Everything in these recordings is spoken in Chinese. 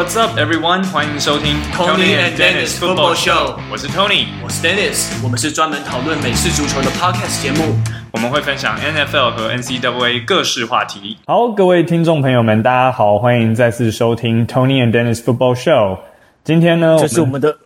What's up, everyone？欢迎收听 Tony and Dennis Football Show。我是 Tony，我是 Dennis。我们是专门讨论美式足球的 Podcast 节目。我们会分享 NFL 和 NCAA 各式话题。好，各位听众朋友们，大家好，欢迎再次收听 Tony and Dennis Football Show。今天呢，这是我们的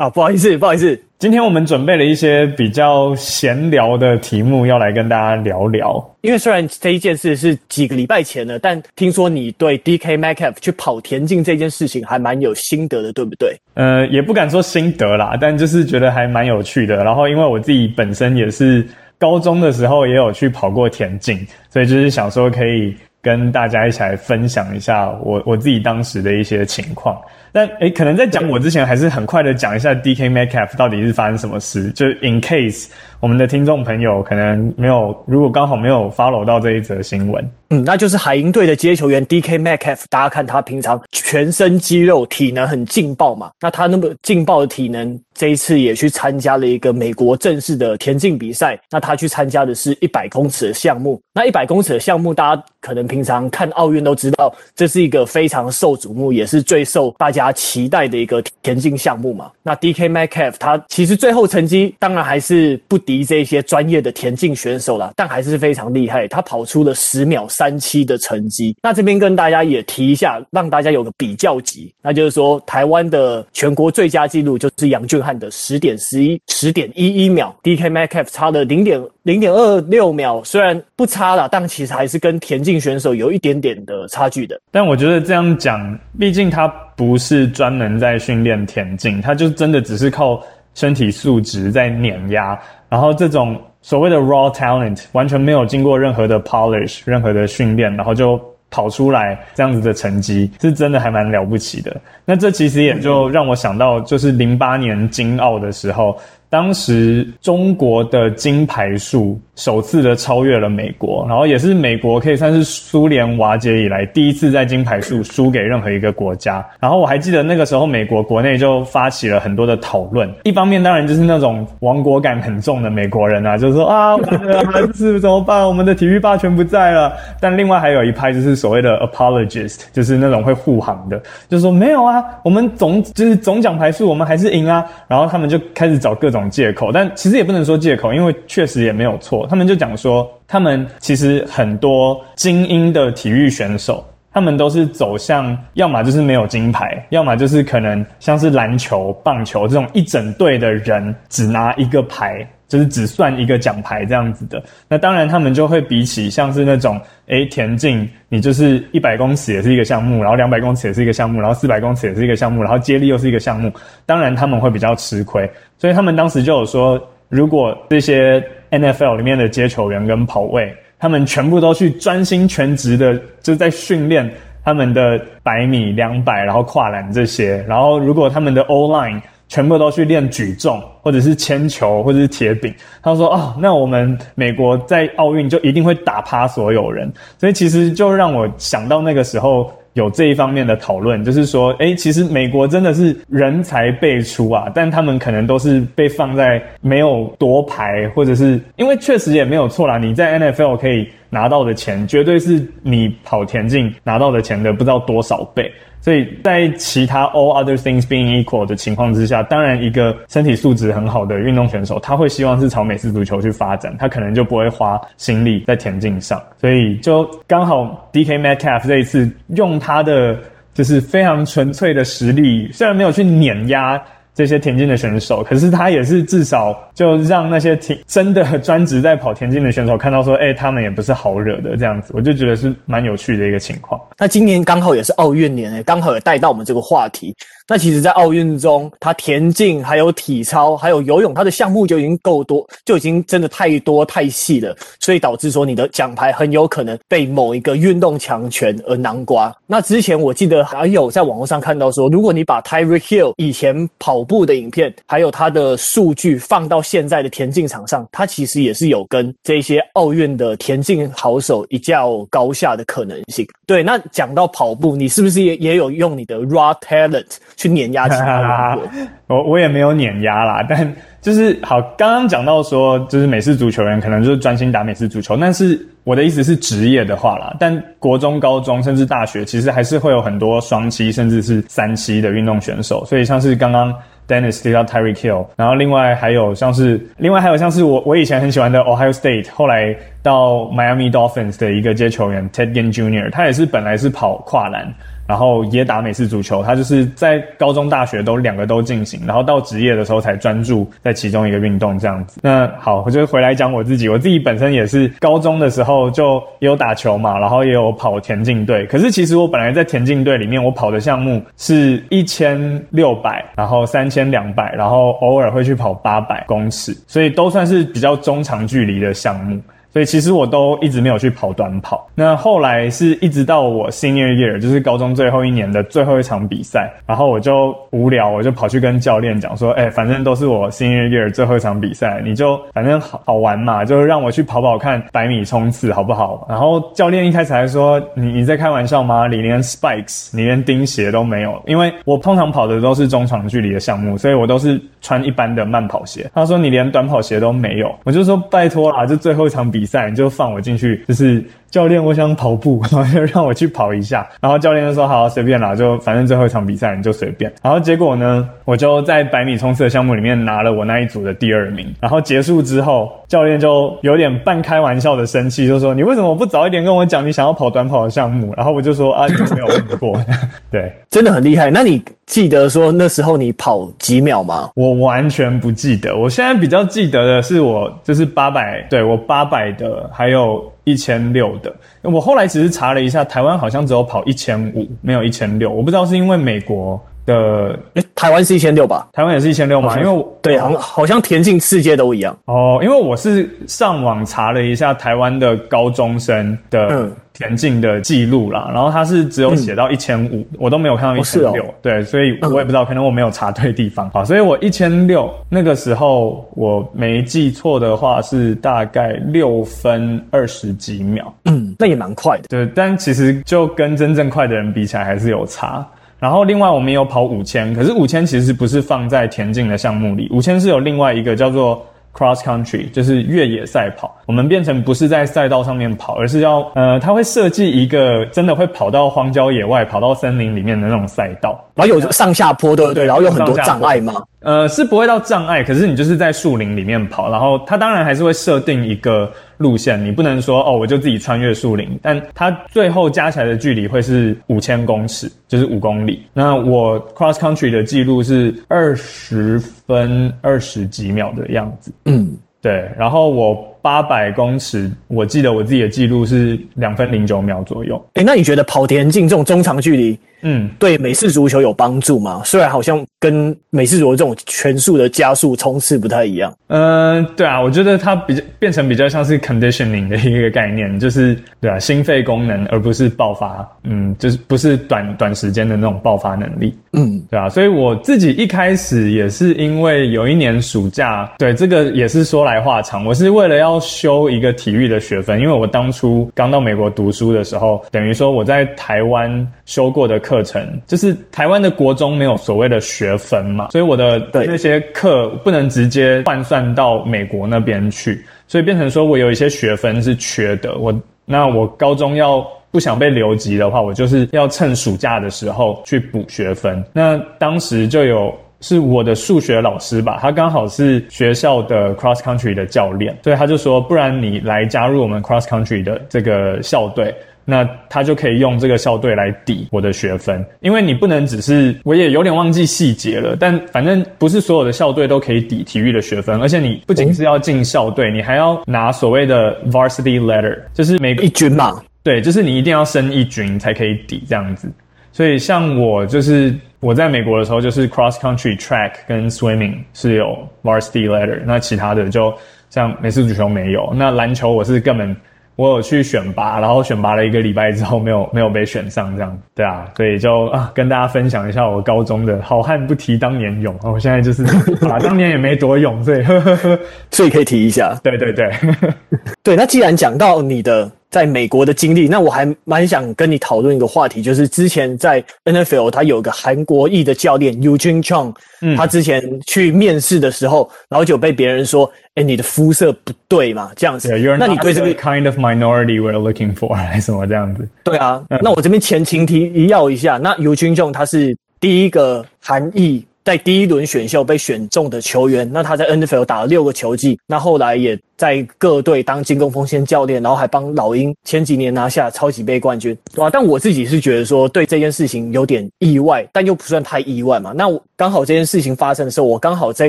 啊，不好意思，不好意思。今天我们准备了一些比较闲聊的题目，要来跟大家聊聊。因为虽然这一件事是几个礼拜前了，但听说你对 DK Metcalf 去跑田径这件事情还蛮有心得的，对不对？呃，也不敢说心得啦，但就是觉得还蛮有趣的。然后，因为我自己本身也是高中的时候也有去跑过田径，所以就是想说可以跟大家一起来分享一下我我自己当时的一些情况。但诶，可能在讲我之前，还是很快的讲一下 DK Metcalf 到底是发生什么事，就 in case 我们的听众朋友可能没有，如果刚好没有 follow 到这一则新闻，嗯，那就是海鹰队的接球员 DK Metcalf，大家看他平常全身肌肉、体能很劲爆嘛，那他那么劲爆的体能，这一次也去参加了一个美国正式的田径比赛，那他去参加的是一百公尺的项目，那一百公尺的项目，大家可能平常看奥运都知道，这是一个非常受瞩目，也是最受大家。家期待的一个田径项目嘛，那 DK Metcalf 他其实最后成绩当然还是不敌这些专业的田径选手啦，但还是非常厉害，他跑出了十秒三七的成绩。那这边跟大家也提一下，让大家有个比较级，那就是说台湾的全国最佳纪录就是杨俊翰的十点十一十点一一秒，DK Metcalf 差了零点零点二六秒，虽然不差啦，但其实还是跟田径选手有一点点的差距的。但我觉得这样讲，毕竟他。不是专门在训练田径，他就真的只是靠身体素质在碾压，然后这种所谓的 raw talent 完全没有经过任何的 polish、任何的训练，然后就跑出来这样子的成绩，是真的还蛮了不起的。那这其实也就让我想到，就是零八年金奥的时候。当时中国的金牌数首次的超越了美国，然后也是美国可以算是苏联瓦解以来第一次在金牌数输给任何一个国家。然后我还记得那个时候，美国国内就发起了很多的讨论。一方面当然就是那种亡国感很重的美国人啊，就是说啊，我们的孩子怎么办？我们的体育霸权不在了。但另外还有一派就是所谓的 apologist，就是那种会护航的，就是说没有啊，我们总就是总奖牌数我们还是赢啊。然后他们就开始找各种。借口，但其实也不能说借口，因为确实也没有错。他们就讲说，他们其实很多精英的体育选手，他们都是走向，要么就是没有金牌，要么就是可能像是篮球、棒球这种一整队的人只拿一个牌。就是只算一个奖牌这样子的，那当然他们就会比起像是那种，诶，田径，你就是一百公尺也是一个项目，然后两百公尺也是一个项目，然后四百公尺也是一个项目，然后接力又是一个项目，当然他们会比较吃亏，所以他们当时就有说，如果这些 NFL 里面的接球员跟跑卫，他们全部都去专心全职的，就在训练他们的百米、两百，然后跨栏这些，然后如果他们的 O-line 全部都去练举重，或者是铅球，或者是铁饼。他说：“哦，那我们美国在奥运就一定会打趴所有人。”所以其实就让我想到那个时候有这一方面的讨论，就是说，诶，其实美国真的是人才辈出啊，但他们可能都是被放在没有夺牌，或者是因为确实也没有错啦。你在 NFL 可以拿到的钱，绝对是你跑田径拿到的钱的不知道多少倍。所以在其他 all other things being equal 的情况之下，当然一个身体素质很好的运动选手，他会希望是朝美式足球去发展，他可能就不会花心力在田径上。所以就刚好 DK Metcalf 这一次用他的就是非常纯粹的实力，虽然没有去碾压。这些田径的选手，可是他也是至少就让那些田真的专职在跑田径的选手看到说，哎，他们也不是好惹的这样子，我就觉得是蛮有趣的一个情况。那今年刚好也是奥运年诶，刚好也带到我们这个话题。那其实，在奥运中，他田径、还有体操、还有游泳，他的项目就已经够多，就已经真的太多太细了，所以导致说你的奖牌很有可能被某一个运动强权而囊瓜。那之前我记得还有在网络上看到说，如果你把 Tyree Hill 以前跑跑步的影片，还有他的数据放到现在的田径场上，他其实也是有跟这些奥运的田径好手一较高下的可能性。对，那讲到跑步，你是不是也也有用你的 raw talent？去碾压其他人，我我也没有碾压啦，但就是好，刚刚讲到说，就是美式足球员可能就是专心打美式足球，但是。我的意思是职业的话啦，但国中、高中甚至大学，其实还是会有很多双七甚至是三七的运动选手。所以像是刚刚 Dennis 提到 Tyreek Hill，然后另外还有像是另外还有像是我我以前很喜欢的 Ohio State，后来到 Miami Dolphins 的一个接球员 Ted Ginn Jr.，他也是本来是跑跨栏。然后也打美式足球，他就是在高中、大学都两个都进行，然后到职业的时候才专注在其中一个运动这样子。那好，我就回来讲我自己，我自己本身也是高中的时候就也有打球嘛，然后也有跑田径队。可是其实我本来在田径队里面，我跑的项目是一千六百，然后三千两百，然后偶尔会去跑八百公尺，所以都算是比较中长距离的项目。所以其实我都一直没有去跑短跑。那后来是一直到我 senior year，就是高中最后一年的最后一场比赛，然后我就无聊，我就跑去跟教练讲说：“哎，反正都是我 senior year 最后一场比赛，你就反正好好玩嘛，就让我去跑跑看百米冲刺好不好？”然后教练一开始还说：“你你在开玩笑吗？你连 spikes，你连钉鞋都没有。”因为我通常跑的都是中长距离的项目，所以我都是穿一般的慢跑鞋。他说：“你连短跑鞋都没有。”我就说：“拜托啦，这最后一场比。”比赛你就放我进去，就是。教练，我想跑步，然后就让我去跑一下。然后教练就说：“好，随便啦，就反正最后一场比赛你就随便。”然后结果呢，我就在百米冲刺的项目里面拿了我那一组的第二名。然后结束之后，教练就有点半开玩笑的生气，就说：“你为什么不早一点跟我讲你想要跑短跑的项目？”然后我就说：“啊，你没有问过。” 对，真的很厉害。那你记得说那时候你跑几秒吗？我完全不记得。我现在比较记得的是我就是八百，对，我八百的，还有。一千六的，我后来只是查了一下，台湾好像只有跑一千五，没有一千六。我不知道是因为美国的，诶，台湾是一千六吧？台湾也是一千六嘛？因为我对，好像好像田径世界都一样哦。因为我是上网查了一下台湾的高中生的。嗯田径的记录啦，然后他是只有写到一千五，我都没有看到一千六，对，所以我也不知道，可能我没有查对地方，好，所以我一千六那个时候我没记错的话是大概六分二十几秒，嗯，那也蛮快的，对，但其实就跟真正快的人比起来还是有差。然后另外我们也有跑五千，可是五千其实不是放在田径的项目里，五千是有另外一个叫做。Cross country 就是越野赛跑，我们变成不是在赛道上面跑，而是要呃，它会设计一个真的会跑到荒郊野外、跑到森林里面的那种赛道，然后有上下坡，对不对？然后有很多障碍吗？呃，是不会到障碍，可是你就是在树林里面跑，然后它当然还是会设定一个路线，你不能说哦，我就自己穿越树林，但它最后加起来的距离会是五千公尺，就是五公里。那我 cross country 的记录是二十分二十几秒的样子，嗯，对，然后我。八百公尺，我记得我自己的记录是两分零九秒左右。诶、欸，那你觉得跑田径这种中长距离，嗯，对美式足球有帮助吗？虽然好像跟美式足球这种全速的加速冲刺不太一样。嗯、呃，对啊，我觉得它比较变成比较像是 conditioning 的一个概念，就是对啊，心肺功能而不是爆发，嗯，就是不是短短时间的那种爆发能力，嗯，对啊，所以我自己一开始也是因为有一年暑假，对这个也是说来话长，我是为了要。要修一个体育的学分，因为我当初刚到美国读书的时候，等于说我在台湾修过的课程，就是台湾的国中没有所谓的学分嘛，所以我的那些课不能直接换算到美国那边去，所以变成说我有一些学分是缺的。我那我高中要不想被留级的话，我就是要趁暑假的时候去补学分。那当时就有。是我的数学老师吧，他刚好是学校的 cross country 的教练，所以他就说，不然你来加入我们 cross country 的这个校队，那他就可以用这个校队来抵我的学分，因为你不能只是，我也有点忘记细节了，但反正不是所有的校队都可以抵体育的学分，而且你不仅是要进校队，你还要拿所谓的 varsity letter，就是每个一军嘛，对，就是你一定要升一军才可以抵这样子。所以像我就是我在美国的时候，就是 cross country track 跟 swimming 是有 varsity letter，那其他的就像美式足球没有。那篮球我是根本我有去选拔，然后选拔了一个礼拜之后没有 没有被选上这样，对啊，所以就啊跟大家分享一下我高中的好汉不提当年勇，我现在就是啊当年也没多勇，所以呵呵呵，所以可以提一下。对对对，对。那既然讲到你的。在美国的经历，那我还蛮想跟你讨论一个话题，就是之前在 NFL 他有个韩国裔的教练 Eugene Chung，嗯，他之前去面试的时候，然后就被别人说，哎，你的肤色不对嘛，这样子。Yeah, 那你对这个 kind of minority we're looking for 还是什么这样子？对啊，那我这边前情提要一下，那 Eugene Chung 他是第一个韩裔。在第一轮选秀被选中的球员，那他在 NFL 打了六个球季，那后来也在各队当进攻锋线教练，然后还帮老鹰前几年拿下超级杯冠军，对吧？但我自己是觉得说，对这件事情有点意外，但又不算太意外嘛。那我刚好这件事情发生的时候，我刚好在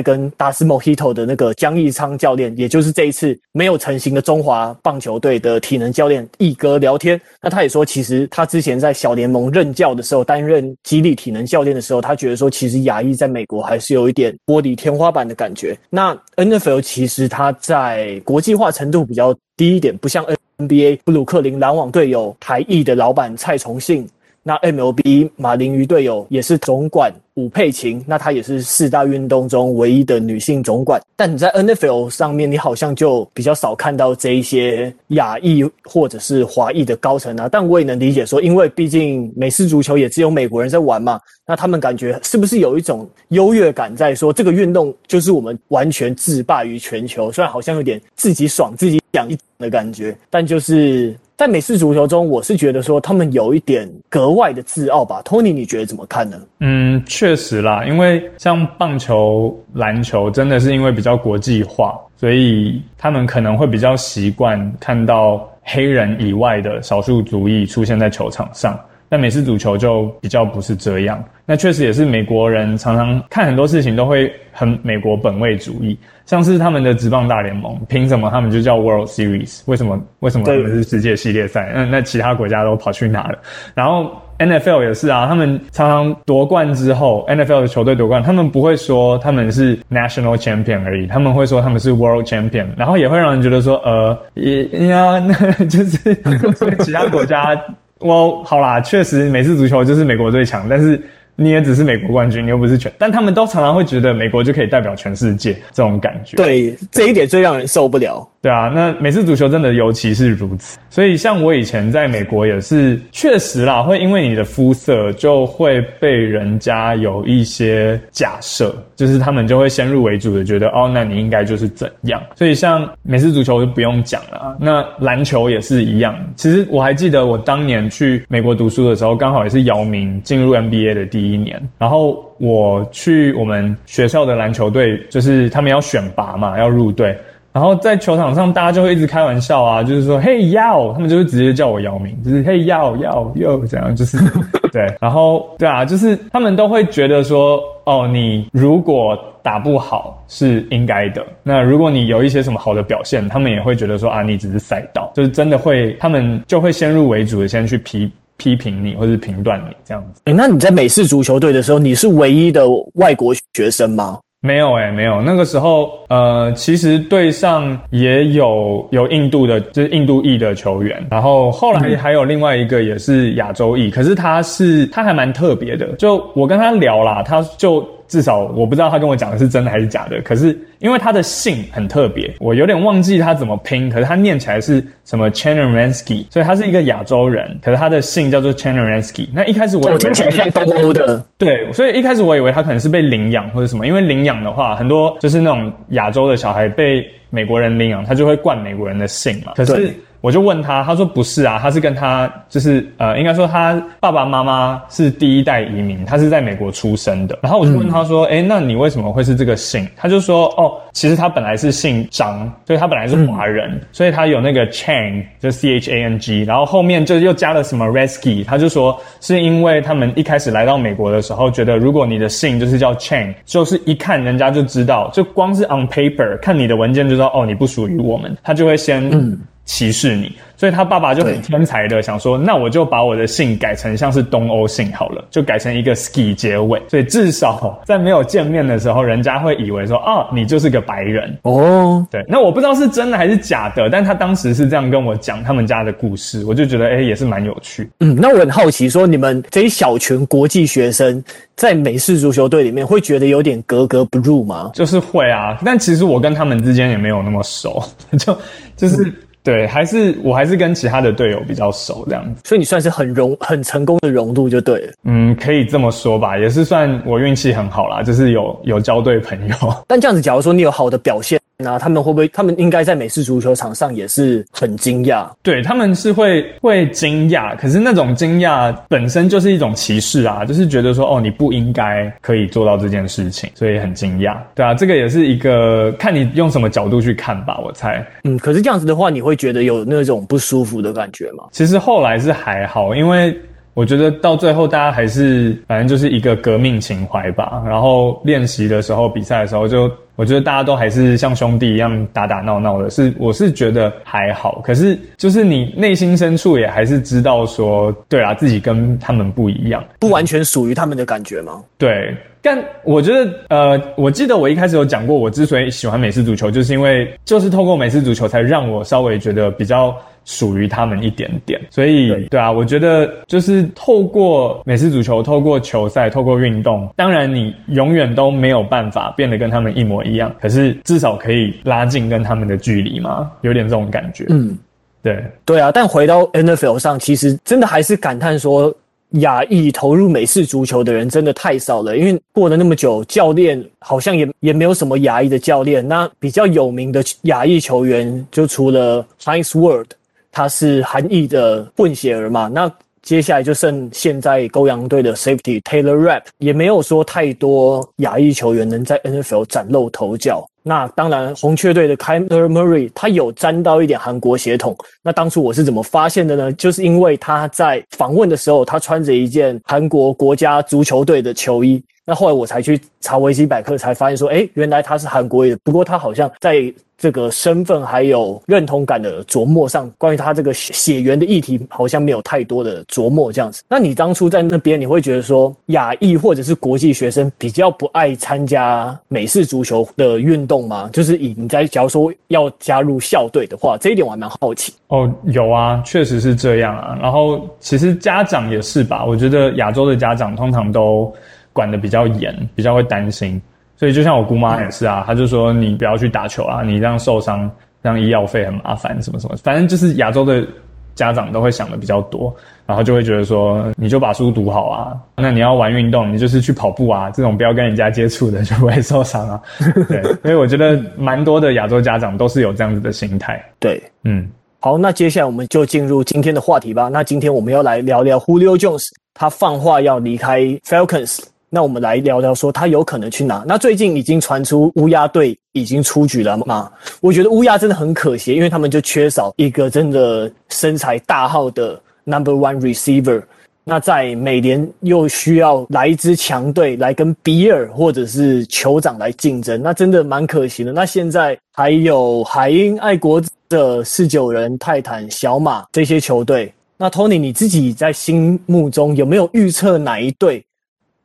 跟达斯 Mojito 的那个江义昌教练，也就是这一次没有成型的中华棒球队的体能教练奕哥聊天。那他也说，其实他之前在小联盟任教的时候，担任激励体能教练的时候，他觉得说，其实亚裔在美国还是有一点玻璃天花板的感觉。那 NFL 其实他在国际化程度比较低一点，不像 NBA 布鲁克林篮网队有台裔的老板蔡崇信，那 MLB 马林鱼队友也是总管。武佩琴，那她也是四大运动中唯一的女性总管。但你在 NFL 上面，你好像就比较少看到这一些亚裔或者是华裔的高层啊。但我也能理解说，因为毕竟美式足球也只有美国人在玩嘛，那他们感觉是不是有一种优越感，在说这个运动就是我们完全制霸于全球？虽然好像有点自己爽自己讲一的感觉，但就是在美式足球中，我是觉得说他们有一点格外的自傲吧。Tony，你觉得怎么看呢？嗯。确实啦，因为像棒球、篮球，真的是因为比较国际化，所以他们可能会比较习惯看到黑人以外的少数族裔出现在球场上。但美式足球就比较不是这样。那确实也是美国人常常看很多事情都会很美国本位主义，像是他们的职棒大联盟，凭什么他们就叫 World Series？为什么？为什么他们是世界系列赛？那那其他国家都跑去哪了？然后。NFL 也是啊，他们常常夺冠之后，NFL 的球队夺冠，他们不会说他们是 National Champion 而已，他们会说他们是 World Champion，然后也会让人觉得说，呃，也呀，那 就是 其他国家，我好啦，确实美式足球就是美国最强，但是。你也只是美国冠军，你又不是全，但他们都常常会觉得美国就可以代表全世界这种感觉。对，这一点最让人受不了。对啊，那美式足球真的尤其是如此。所以像我以前在美国也是，确实啦，会因为你的肤色就会被人家有一些假设，就是他们就会先入为主的觉得，哦，那你应该就是怎样。所以像美式足球就不用讲了，那篮球也是一样。其实我还记得我当年去美国读书的时候，刚好也是姚明进入 NBA 的第一。年，然后我去我们学校的篮球队，就是他们要选拔嘛，要入队。然后在球场上，大家就会一直开玩笑啊，就是说“嘿姚”，他们就会直接叫我姚明，就是“嘿姚姚姚”这样，就是 对。然后对啊，就是他们都会觉得说：“哦，你如果打不好是应该的，那如果你有一些什么好的表现，他们也会觉得说啊，你只是赛道，就是真的会，他们就会先入为主的先去批。”批评你或是评断你这样子。诶，那你在美式足球队的时候，你是唯一的外国学生吗？没有诶，没有。那个时候，呃，其实队上也有有印度的，就是印度裔的球员。然后后来还有另外一个也是亚洲裔，可是他是他还蛮特别的。就我跟他聊啦，他就。至少我不知道他跟我讲的是真的还是假的，可是因为他的姓很特别，我有点忘记他怎么拼，可是他念起来是什么 Chernyansky，所以他是一个亚洲人，可是他的姓叫做 Chernyansky。那一开始我听起来像东欧的，对，所以一开始我以为他可能是被领养或者什么，因为领养的话，很多就是那种亚洲的小孩被美国人领养，他就会冠美国人的姓嘛，可是。我就问他，他说不是啊，他是跟他就是呃，应该说他爸爸妈妈是第一代移民，他是在美国出生的。然后我就问他说，诶、嗯欸、那你为什么会是这个姓？他就说，哦，其实他本来是姓张，所以他本来是华人，嗯、所以他有那个 Chang，就 C H A N G，然后后面就又加了什么 Resky，他就说是因为他们一开始来到美国的时候，觉得如果你的姓就是叫 Chang，就是一看人家就知道，就光是 on paper 看你的文件就知道，哦，你不属于我们，他就会先。嗯歧视你，所以他爸爸就很天才的想说，那我就把我的姓改成像是东欧姓好了，就改成一个 ski 结尾，所以至少在没有见面的时候，人家会以为说，哦，你就是个白人哦。对，那我不知道是真的还是假的，但他当时是这样跟我讲他们家的故事，我就觉得，哎，也是蛮有趣。嗯，那我很好奇，说你们这一小群国际学生在美式足球队里面会觉得有点格格不入吗？就是会啊，但其实我跟他们之间也没有那么熟，就就是。对，还是我还是跟其他的队友比较熟这样子，所以你算是很融很成功的融入就对了。嗯，可以这么说吧，也是算我运气很好啦，就是有有交对朋友。但这样子，假如说你有好的表现。那他们会不会？他们应该在美式足球场上也是很惊讶。对，他们是会会惊讶，可是那种惊讶本身就是一种歧视啊，就是觉得说哦，你不应该可以做到这件事情，所以很惊讶。对啊，这个也是一个看你用什么角度去看吧，我猜。嗯，可是这样子的话，你会觉得有那种不舒服的感觉吗？其实后来是还好，因为。我觉得到最后，大家还是反正就是一个革命情怀吧。然后练习的时候、比赛的时候，就我觉得大家都还是像兄弟一样打打闹闹的。是，我是觉得还好。可是，就是你内心深处也还是知道说，对啊，自己跟他们不一样，不完全属于他们的感觉吗？对。但我觉得，呃，我记得我一开始有讲过，我之所以喜欢美式足球，就是因为就是透过美式足球，才让我稍微觉得比较。属于他们一点点，所以对，对啊，我觉得就是透过美式足球，透过球赛，透过运动，当然你永远都没有办法变得跟他们一模一样，可是至少可以拉近跟他们的距离嘛，有点这种感觉。嗯，对，对啊。但回到 NFL 上，其实真的还是感叹说，亚裔投入美式足球的人真的太少了，因为过了那么久，教练好像也也没有什么亚裔的教练。那比较有名的亚裔球员，就除了 Hines Ward。他是韩裔的混血儿嘛？那接下来就剩现在公羊队的 Safety Taylor Rapp，也没有说太多亚裔球员能在 NFL 崭露头角。那当然，红雀队的 Kyler Murray 他有沾到一点韩国血统。那当初我是怎么发现的呢？就是因为他在访问的时候，他穿着一件韩国国家足球队的球衣。那后来我才去查维基百科，才发现说，诶，原来他是韩国裔的。不过他好像在这个身份还有认同感的琢磨上，关于他这个血缘的议题，好像没有太多的琢磨这样子。那你当初在那边，你会觉得说，亚裔或者是国际学生比较不爱参加美式足球的运动吗？就是以你在假如说要加入校队的话，这一点我还蛮好奇。哦，有啊，确实是这样啊。然后其实家长也是吧，我觉得亚洲的家长通常都。管得比较严，比较会担心，所以就像我姑妈也是啊，她就说你不要去打球啊，你这样受伤，这样医药费很麻烦，什么什么，反正就是亚洲的家长都会想的比较多，然后就会觉得说你就把书读好啊，那你要玩运动，你就是去跑步啊，这种不要跟人家接触的 就不会受伤啊。对，所以我觉得蛮多的亚洲家长都是有这样子的心态。对，嗯，好，那接下来我们就进入今天的话题吧。那今天我们要来聊聊 Julio Jones，他放话要离开 Falcons。那我们来聊聊，说他有可能去哪？那最近已经传出乌鸦队已经出局了吗？我觉得乌鸦真的很可惜，因为他们就缺少一个真的身材大号的 number one receiver。那在美联又需要来一支强队来跟比尔或者是酋长来竞争，那真的蛮可惜的。那现在还有海鹰、爱国者、四九人、泰坦、小马这些球队。那 Tony，你自己在心目中有没有预测哪一队？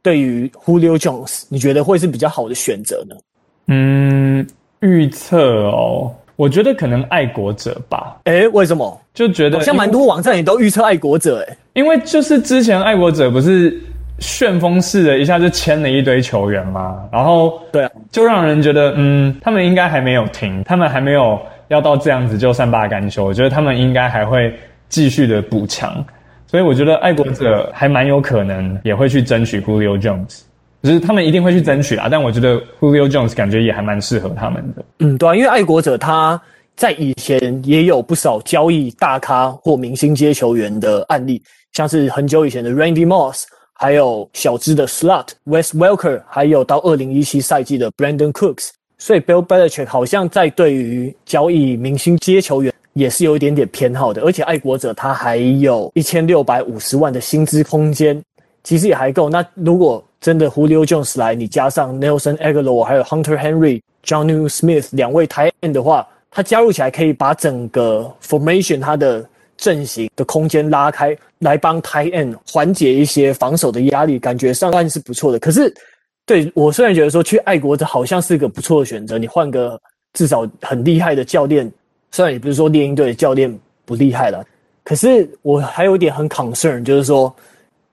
对于 Julio Jones，你觉得会是比较好的选择呢？嗯，预测哦，我觉得可能爱国者吧。诶，为什么？就觉得好像蛮多网站也都预测爱国者诶，因为就是之前爱国者不是旋风式的一下就签了一堆球员嘛，然后对啊，就让人觉得嗯，他们应该还没有停，他们还没有要到这样子就善罢甘休，我觉得他们应该还会继续的补强。所以我觉得爱国者还蛮有可能也会去争取 Julio Jones，就是他们一定会去争取啊。但我觉得 Julio Jones 感觉也还蛮适合他们的。嗯，对啊，因为爱国者他在以前也有不少交易大咖或明星接球员的案例，像是很久以前的 Randy Moss，还有小资的 Slot Wes Welker，还有到二零一七赛季的 Brandon Cooks。所以 Bill Belichick 好像在对于交易明星接球员，也是有一点点偏好的，而且爱国者他还有一千六百五十万的薪资空间，其实也还够。那如果真的 Julio Jones 来，你加上 Nelson Agholor 还有 Hunter Henry、John New Smith 两位 tight end 的话，他加入起来可以把整个 formation 他的阵型的空间拉开，来帮 tight end 缓解一些防守的压力，感觉上算是不错的。可是，对我虽然觉得说去爱国者好像是个不错的选择，你换个至少很厉害的教练。虽然也不是说猎鹰队的教练不厉害了，可是我还有一点很 concern，就是说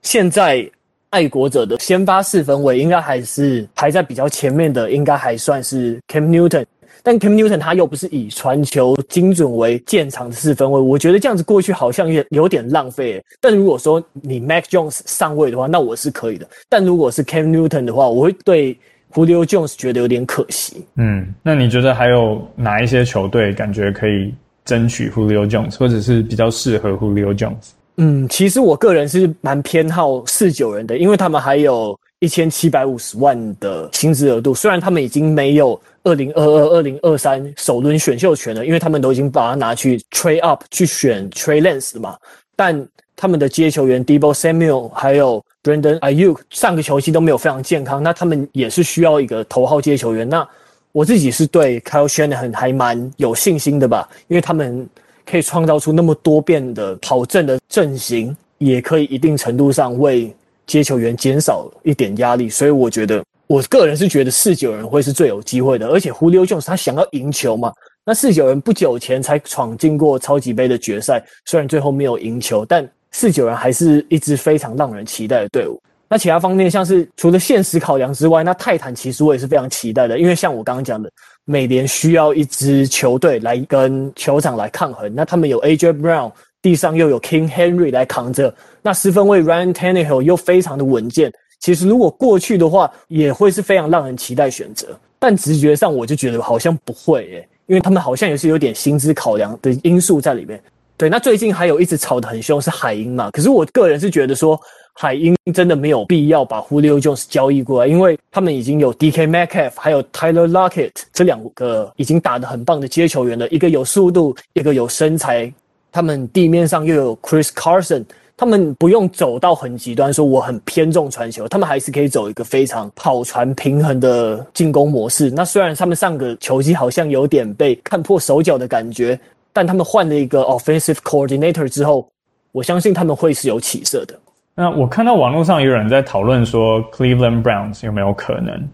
现在爱国者的先发四分卫应该还是排在比较前面的，应该还算是 Cam Newton。但 Cam Newton 他又不是以传球精准为建长的四分卫，我觉得这样子过去好像也有点浪费。但如果说你 Mac Jones 上位的话，那我是可以的。但如果是 Cam Newton 的话，我会对 Julio Jones 觉得有点可惜。嗯，那你觉得还有哪一些球队感觉可以争取 Julio Jones，或者是比较适合 Julio Jones？嗯，其实我个人是蛮偏好四九人的，因为他们还有一千七百五十万的薪资额度。虽然他们已经没有二零二二、二零二三首轮选秀权了，因为他们都已经把它拿去 trade up 去选 Trey Lance 了嘛。但他们的接球员 Debo Samuel 还有 Brandon Aiyuk 上个球季都没有非常健康，那他们也是需要一个头号接球员。那我自己是对 Kyle Shanahan 还蛮有信心的吧，因为他们。可以创造出那么多变的跑阵的阵型，也可以一定程度上为接球员减少一点压力，所以我觉得，我个人是觉得四九人会是最有机会的。而且 Julio Jones 他想要赢球嘛，那四九人不久前才闯进过超级杯的决赛，虽然最后没有赢球，但四九人还是一支非常让人期待的队伍。那其他方面，像是除了现实考量之外，那泰坦其实我也是非常期待的，因为像我刚刚讲的。美联需要一支球队来跟酋长来抗衡，那他们有 AJ Brown，地上又有 King Henry 来扛着，那四分卫 Ryan Tannehill 又非常的稳健。其实如果过去的话，也会是非常让人期待选择。但直觉上我就觉得好像不会诶，因为他们好像也是有点薪资考量的因素在里面。对，那最近还有一直吵得很凶是海鹰嘛，可是我个人是觉得说。海鹰真的没有必要把 Julio Jones 交易过来，因为他们已经有 DK Metcalf 还有 Tyler Lockett 这两个已经打得很棒的接球员了，一个有速度，一个有身材。他们地面上又有 Chris Carson，他们不用走到很极端，说我很偏重传球，他们还是可以走一个非常跑传平衡的进攻模式。那虽然他们上个球季好像有点被看破手脚的感觉，但他们换了一个 Offensive Coordinator 之后，我相信他们会是有起色的。那我看到网络上有人在讨论说，Cleveland Browns 有没有可能？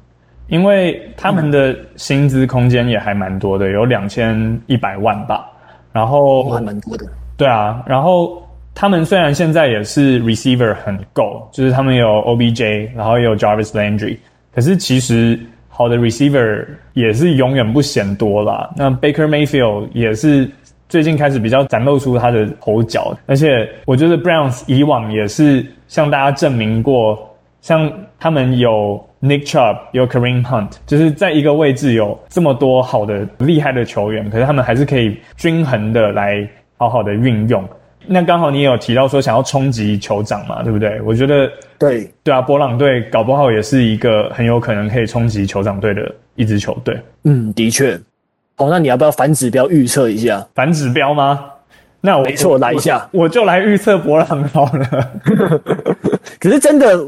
因为他们的薪资空间也还蛮多的，有两千一百万吧。然后还蛮多的。对啊，然后他们虽然现在也是 receiver 很够，就是他们有 OBJ，然后也有 Jarvis Landry，可是其实好的 receiver 也是永远不嫌多啦。那 Baker Mayfield 也是。最近开始比较展露出他的头角，而且我觉得 Browns 以往也是向大家证明过，像他们有 Nick Chubb，有 Kareem Hunt，就是在一个位置有这么多好的厉害的球员，可是他们还是可以均衡的来好好的运用。那刚好你也有提到说想要冲击酋长嘛，对不对？我觉得对对啊，博朗队搞不好也是一个很有可能可以冲击酋长队的一支球队。嗯，的确。哦，那你要不要反指标预测一下？反指标吗？那我没错，来一下，我，我就来预测博朗好了。可是真的，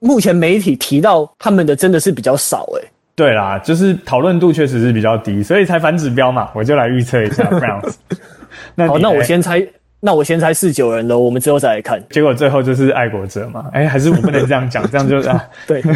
目前媒体提到他们的真的是比较少诶。对啦，就是讨论度确实是比较低，所以才反指标嘛。我就来预测一下 Browns。那好，那我先猜。那我先猜四九人了，我们之后再来看。结果最后就是爱国者嘛？哎、欸，还是我不能这样讲，这样就啊，对。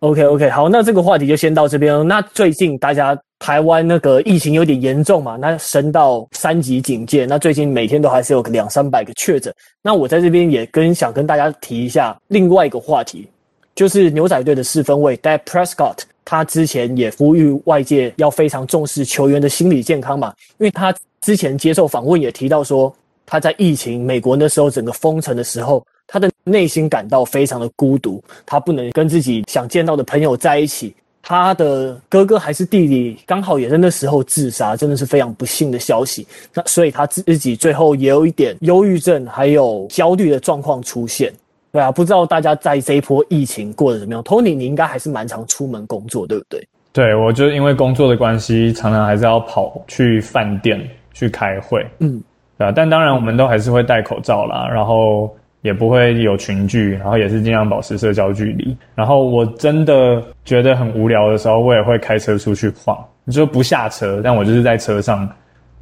OK OK，好，那这个话题就先到这边。那最近大家台湾那个疫情有点严重嘛？那升到三级警戒，那最近每天都还是有个两三百个确诊。那我在这边也跟想跟大家提一下另外一个话题，就是牛仔队的四分卫 Dak Prescott，他之前也呼吁外界要非常重视球员的心理健康嘛，因为他之前接受访问也提到说。他在疫情美国那时候整个封城的时候，他的内心感到非常的孤独，他不能跟自己想见到的朋友在一起。他的哥哥还是弟弟刚好也在那时候自杀，真的是非常不幸的消息。那所以他自己最后也有一点忧郁症，还有焦虑的状况出现。对啊，不知道大家在这一波疫情过得怎么样？Tony，你应该还是蛮常出门工作，对不对？对，我就因为工作的关系，常常还是要跑去饭店去开会。嗯。对啊，但当然我们都还是会戴口罩啦，然后也不会有群聚，然后也是尽量保持社交距离。然后我真的觉得很无聊的时候，我也会开车出去晃，就不下车，但我就是在车上，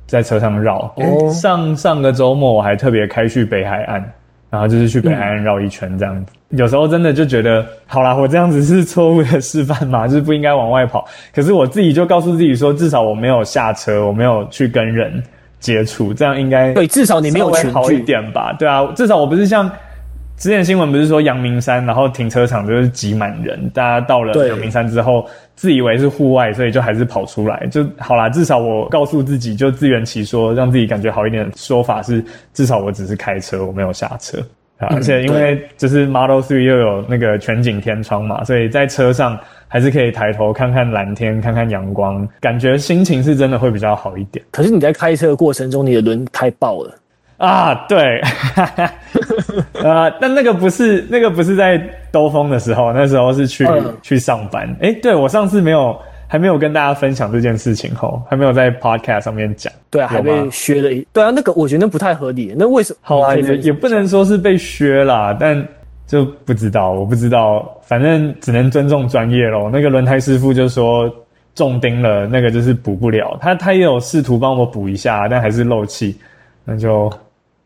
在车上绕。哦，上上个周末我还特别开去北海岸，然后就是去北海岸绕一圈这样子。嗯。有时候真的就觉得，好啦，我这样子是错误的示范嘛，就是不应该往外跑。可是我自己就告诉自己说，至少我没有下车，我没有去跟人接触，这样应该对，至少你没有群聚好一点吧？对啊，至少我不是像之前新闻不是说阳明山，然后停车场就是挤满人，大家到了阳明山之后，自以为是户外，所以就还是跑出来就好啦。至少我告诉自己，就自圆其说，让自己感觉好一点说法是，至少我只是开车，我没有下车啊。而且因为就是 Model Three 又有那个全景天窗嘛，所以在车上还是可以抬头看看蓝天，看看阳光，感觉心情是真的会比较好一点。可是你在开车的过程中，你的轮胎爆了。啊，对，呃，但那个不是那个不是在兜风的时候，那时候是去、嗯、去上班。诶，对，我上次没有还没有跟大家分享这件事情吼，还没有在 podcast 上面讲。对啊，还被削了一。对啊，那个我觉得那不太合理。那为什么？好啊，也也不能说是被削啦，但就不知道，我不知道，反正只能尊重专业咯。那个轮胎师傅就说中钉了，那个就是补不了。他他也有试图帮我补一下，但还是漏气，那就。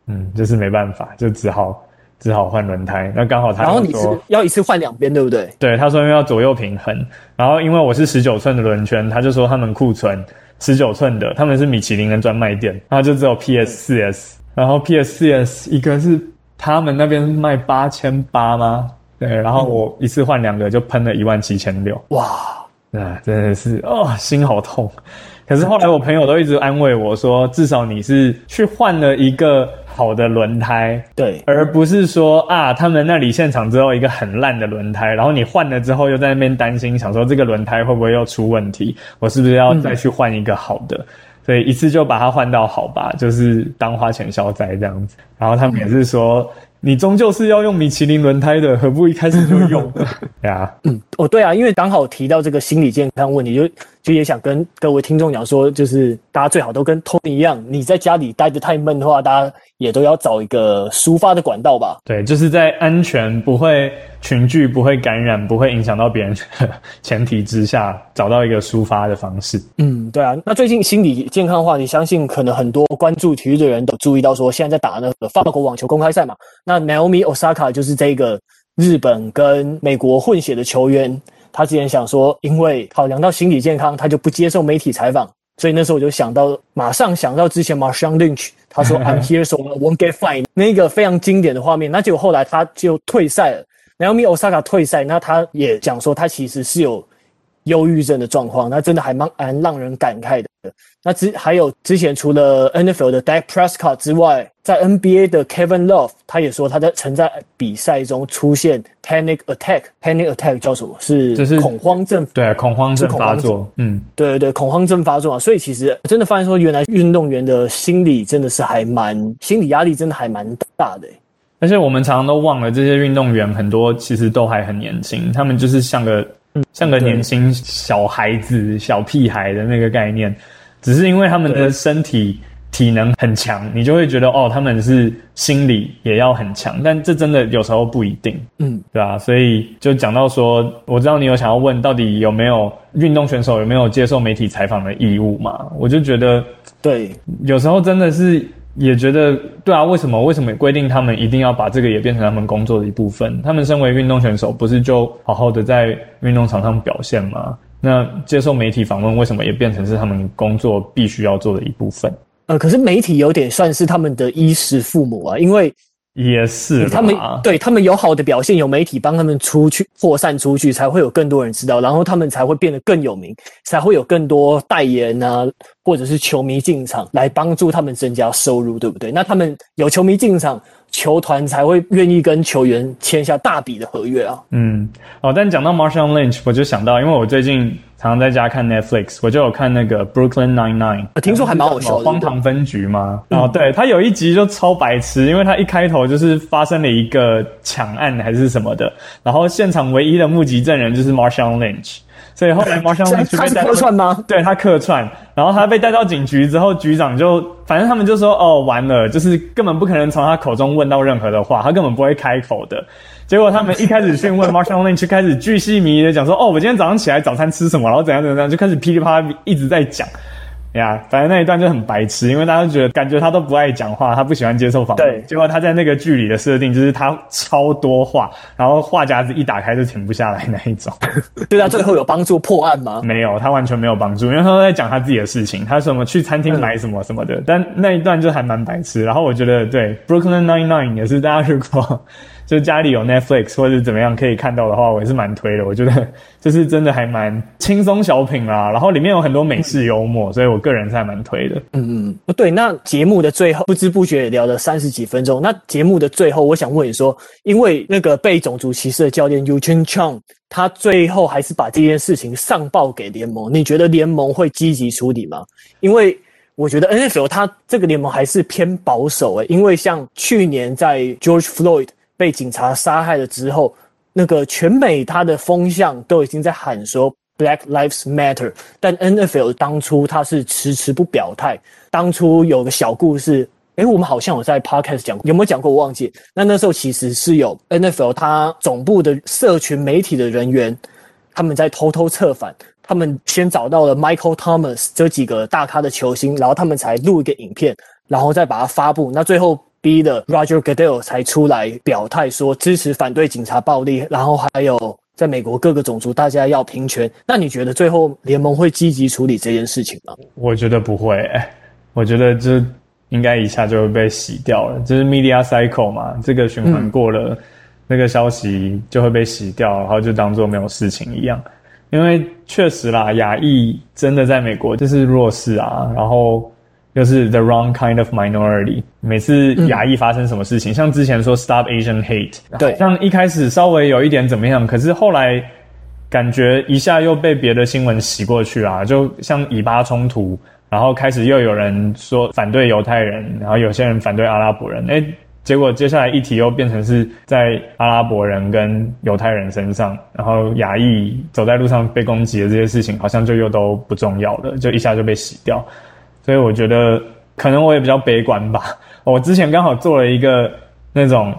嗯，就是没办法，就只好只好换轮胎。那刚好他，然后你是要一次换两边，对不对？对，他说因为要左右平衡。然后因为我是十九寸的轮圈，他就说他们库存十九寸的，他们是米其林的专卖店，然后就只有 PS 四 S。然后 PS 四 S 一个是他们那边卖八千八吗？对，然后我一次换两个就喷了一万七千六。哇，啊，真的是哦，心好痛。可是后来我朋友都一直安慰我说，至少你是去换了一个好的轮胎，对，而不是说啊，他们那里现场只有一个很烂的轮胎，然后你换了之后又在那边担心，想说这个轮胎会不会又出问题，我是不是要再去换一个好的？嗯、所以一次就把它换到好吧，就是当花钱消灾这样子。然后他们也是说。嗯你终究是要用米其林轮胎的，何不一开始就用？对啊，嗯，哦，对啊，因为刚好提到这个心理健康问题，就就也想跟各位听众讲说，就是大家最好都跟 Tony 一样，你在家里待得太闷的话，大家也都要找一个抒发的管道吧。对，就是在安全、不会群聚、不会感染、不会影响到别人的前提之下，找到一个抒发的方式。嗯，对啊。那最近心理健康的话，你相信可能很多关注体育的人都注意到，说现在在打那个法国网球公开赛嘛。那 Naomi Osaka 就是这个日本跟美国混血的球员，他之前想说，因为考量到心理健康，他就不接受媒体采访。所以那时候我就想到，马上想到之前 Marshawn Lynch 他说 I'm here so I won't get fined 那个非常经典的画面。那结果后来他就退赛了，Naomi Osaka 退赛，那他也讲说他其实是有忧郁症的状况，那真的还蛮蛮让人感慨的。那之还有之前除了 NFL 的 Dak Prescott 之外，在 NBA 的 Kevin Love，他也说他在曾在比赛中出现 panic attack。panic attack 叫什么？是就是恐慌症。对，恐慌症发作。嗯，对对对，恐慌症发作啊。所以其实真的发现说，原来运动员的心理真的是还蛮心理压力真的还蛮大的。而且我们常常都忘了，这些运动员很多其实都还很年轻，他们就是像个像个年轻小孩子、小屁孩的那个概念。只是因为他们的身体体能很强，你就会觉得哦，他们是心理也要很强，但这真的有时候不一定，嗯，对吧？所以就讲到说，我知道你有想要问，到底有没有运动选手有没有接受媒体采访的义务嘛？我就觉得，对，有时候真的是也觉得，对啊，为什么为什么规定他们一定要把这个也变成他们工作的一部分？他们身为运动选手，不是就好好的在运动场上表现吗？那接受媒体访问，为什么也变成是他们工作必须要做的一部分？呃，可是媒体有点算是他们的衣食父母啊，因为也是他们对他们有好的表现，有媒体帮他们出去扩散出去，才会有更多人知道，然后他们才会变得更有名，才会有更多代言啊，或者是球迷进场来帮助他们增加收入，对不对？那他们有球迷进场。球团才会愿意跟球员签下大笔的合约啊。嗯，哦，但讲到 Marshall Lynch，我就想到，因为我最近常常在家看 Netflix，我就有看那个 Brooklyn Nine Nine，听说还蛮好笑的，荒唐分局吗？嗯、哦，对，他有一集就超白痴，因为他一开头就是发生了一个抢案还是什么的，然后现场唯一的目击证人就是 Marshall Lynch。所以后来 Marshall Lynch 被带到，他是客串吗？对，他客串，然后他被带到警局之后，局长就反正他们就说哦，完了，就是根本不可能从他口中问到任何的话，他根本不会开口的。结果他们一开始讯问 Marshall Lynch 开始巨细靡遗的讲说哦，我今天早上起来早餐吃什么，然后怎样怎样，就开始噼里啪啦一直在讲。呀，反正那一段就很白痴，因为大家觉得感觉他都不爱讲话，他不喜欢接受访问。对，结果他在那个剧里的设定就是他超多话，然后话匣子一打开就停不下来那一种。对他，最后有帮助破案吗？没有，他完全没有帮助，因为他都在讲他自己的事情，他什么去餐厅买什么什么的。嗯、但那一段就还蛮白痴。然后我觉得对，Brooklyn Nine Nine 也是大家如果就家里有 Netflix 或者怎么样可以看到的话，我也是蛮推的。我觉得 就是真的还蛮轻松小品啦，然后里面有很多美式幽默，所以我个人是还蛮推的。嗯嗯，对。那节目的最后，不知不觉也聊了三十几分钟。那节目的最后，我想问你说，因为那个被种族歧视的教练 Eugene Chong，他最后还是把这件事情上报给联盟，你觉得联盟会积极处理吗？因为我觉得 NFL 它这个联盟还是偏保守诶，因为像去年在 George Floyd 被警察杀害了之后，那个全美它的风向都已经在喊说 Black Lives Matter，但 NFL 当初它是迟迟不表态。当初有个小故事，诶，我们好像有在 Podcast 讲，有没有讲过？我忘记。那那时候其实是有 NFL 它总部的社群媒体的人员，他们在偷偷策反。他们先找到了 Michael Thomas 这几个大咖的球星，然后他们才录一个影片，然后再把它发布。那最后逼的 Roger Goodell 才出来表态说支持反对警察暴力，然后还有在美国各个种族大家要平权。那你觉得最后联盟会积极处理这件事情吗？我觉得不会、欸，我觉得这应该一下就会被洗掉了。就是 Media Cycle 嘛，这个循环过了，嗯、那个消息就会被洗掉，然后就当做没有事情一样。因为确实啦，亚裔真的在美国就是弱势啊，然后又是 the wrong kind of minority。每次亚裔发生什么事情，嗯、像之前说 Stop Asian Hate，对，像一开始稍微有一点怎么样，可是后来感觉一下又被别的新闻洗过去啊，就像以巴冲突，然后开始又有人说反对犹太人，然后有些人反对阿拉伯人，诶结果接下来议题又变成是在阿拉伯人跟犹太人身上，然后亚裔走在路上被攻击的这些事情，好像就又都不重要了，就一下就被洗掉。所以我觉得可能我也比较悲观吧。我之前刚好做了一个那种。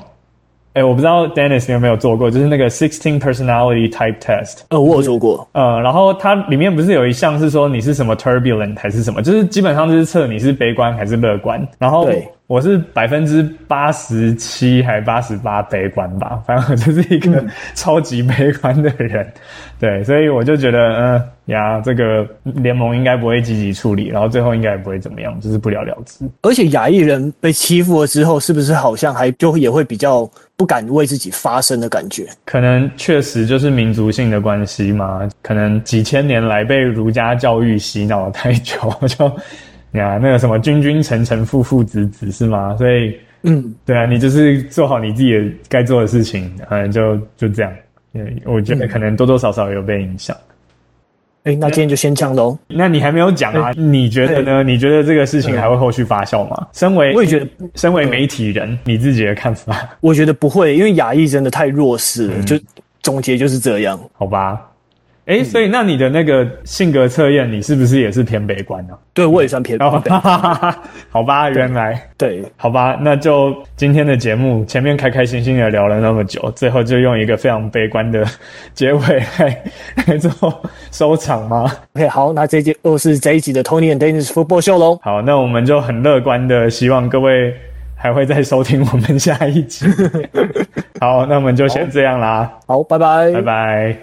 哎，我不知道 Dennis 你有没有做过，就是那个 Sixteen Personality Type Test。呃，我有做过。呃，然后它里面不是有一项是说你是什么 Turbulent 还是什么，就是基本上就是测你是悲观还是乐观。然后我是百分之八十七还八十八悲观吧，反正我就是一个超级悲观的人。嗯、对，所以我就觉得，嗯、呃、呀，这个联盟应该不会积极处理，然后最后应该也不会怎么样，就是不了了之。而且亚裔人被欺负了之后，是不是好像还就也会比较？不敢为自己发声的感觉，可能确实就是民族性的关系嘛。可能几千年来被儒家教育洗脑了太久，就呀，那个什么君君臣臣父父子子是吗？所以，嗯，对啊，你就是做好你自己的该做的事情，嗯，就就这样。我觉得可能多多少少有被影响。哎，那今天就先这样喽。那你还没有讲啊？你觉得呢？你觉得这个事情还会后续发酵吗？身为我也觉得，身为媒体人，你自己的看法？我觉得不会，因为亚裔真的太弱势了。就总结就是这样，好吧？哎、欸，所以那你的那个性格测验，你是不是也是偏悲观呢、啊？对，我也算偏悲观。哦、好吧，原来对，好吧，那就今天的节目前面开开心心的聊了那么久，最后就用一个非常悲观的结尾来来做收场吗？OK，好，那这一集又是这一集的 Tony and Dennis Football Show 喽。好，那我们就很乐观的希望各位还会再收听我们下一集。好，那我们就先这样啦。好，拜拜，拜拜。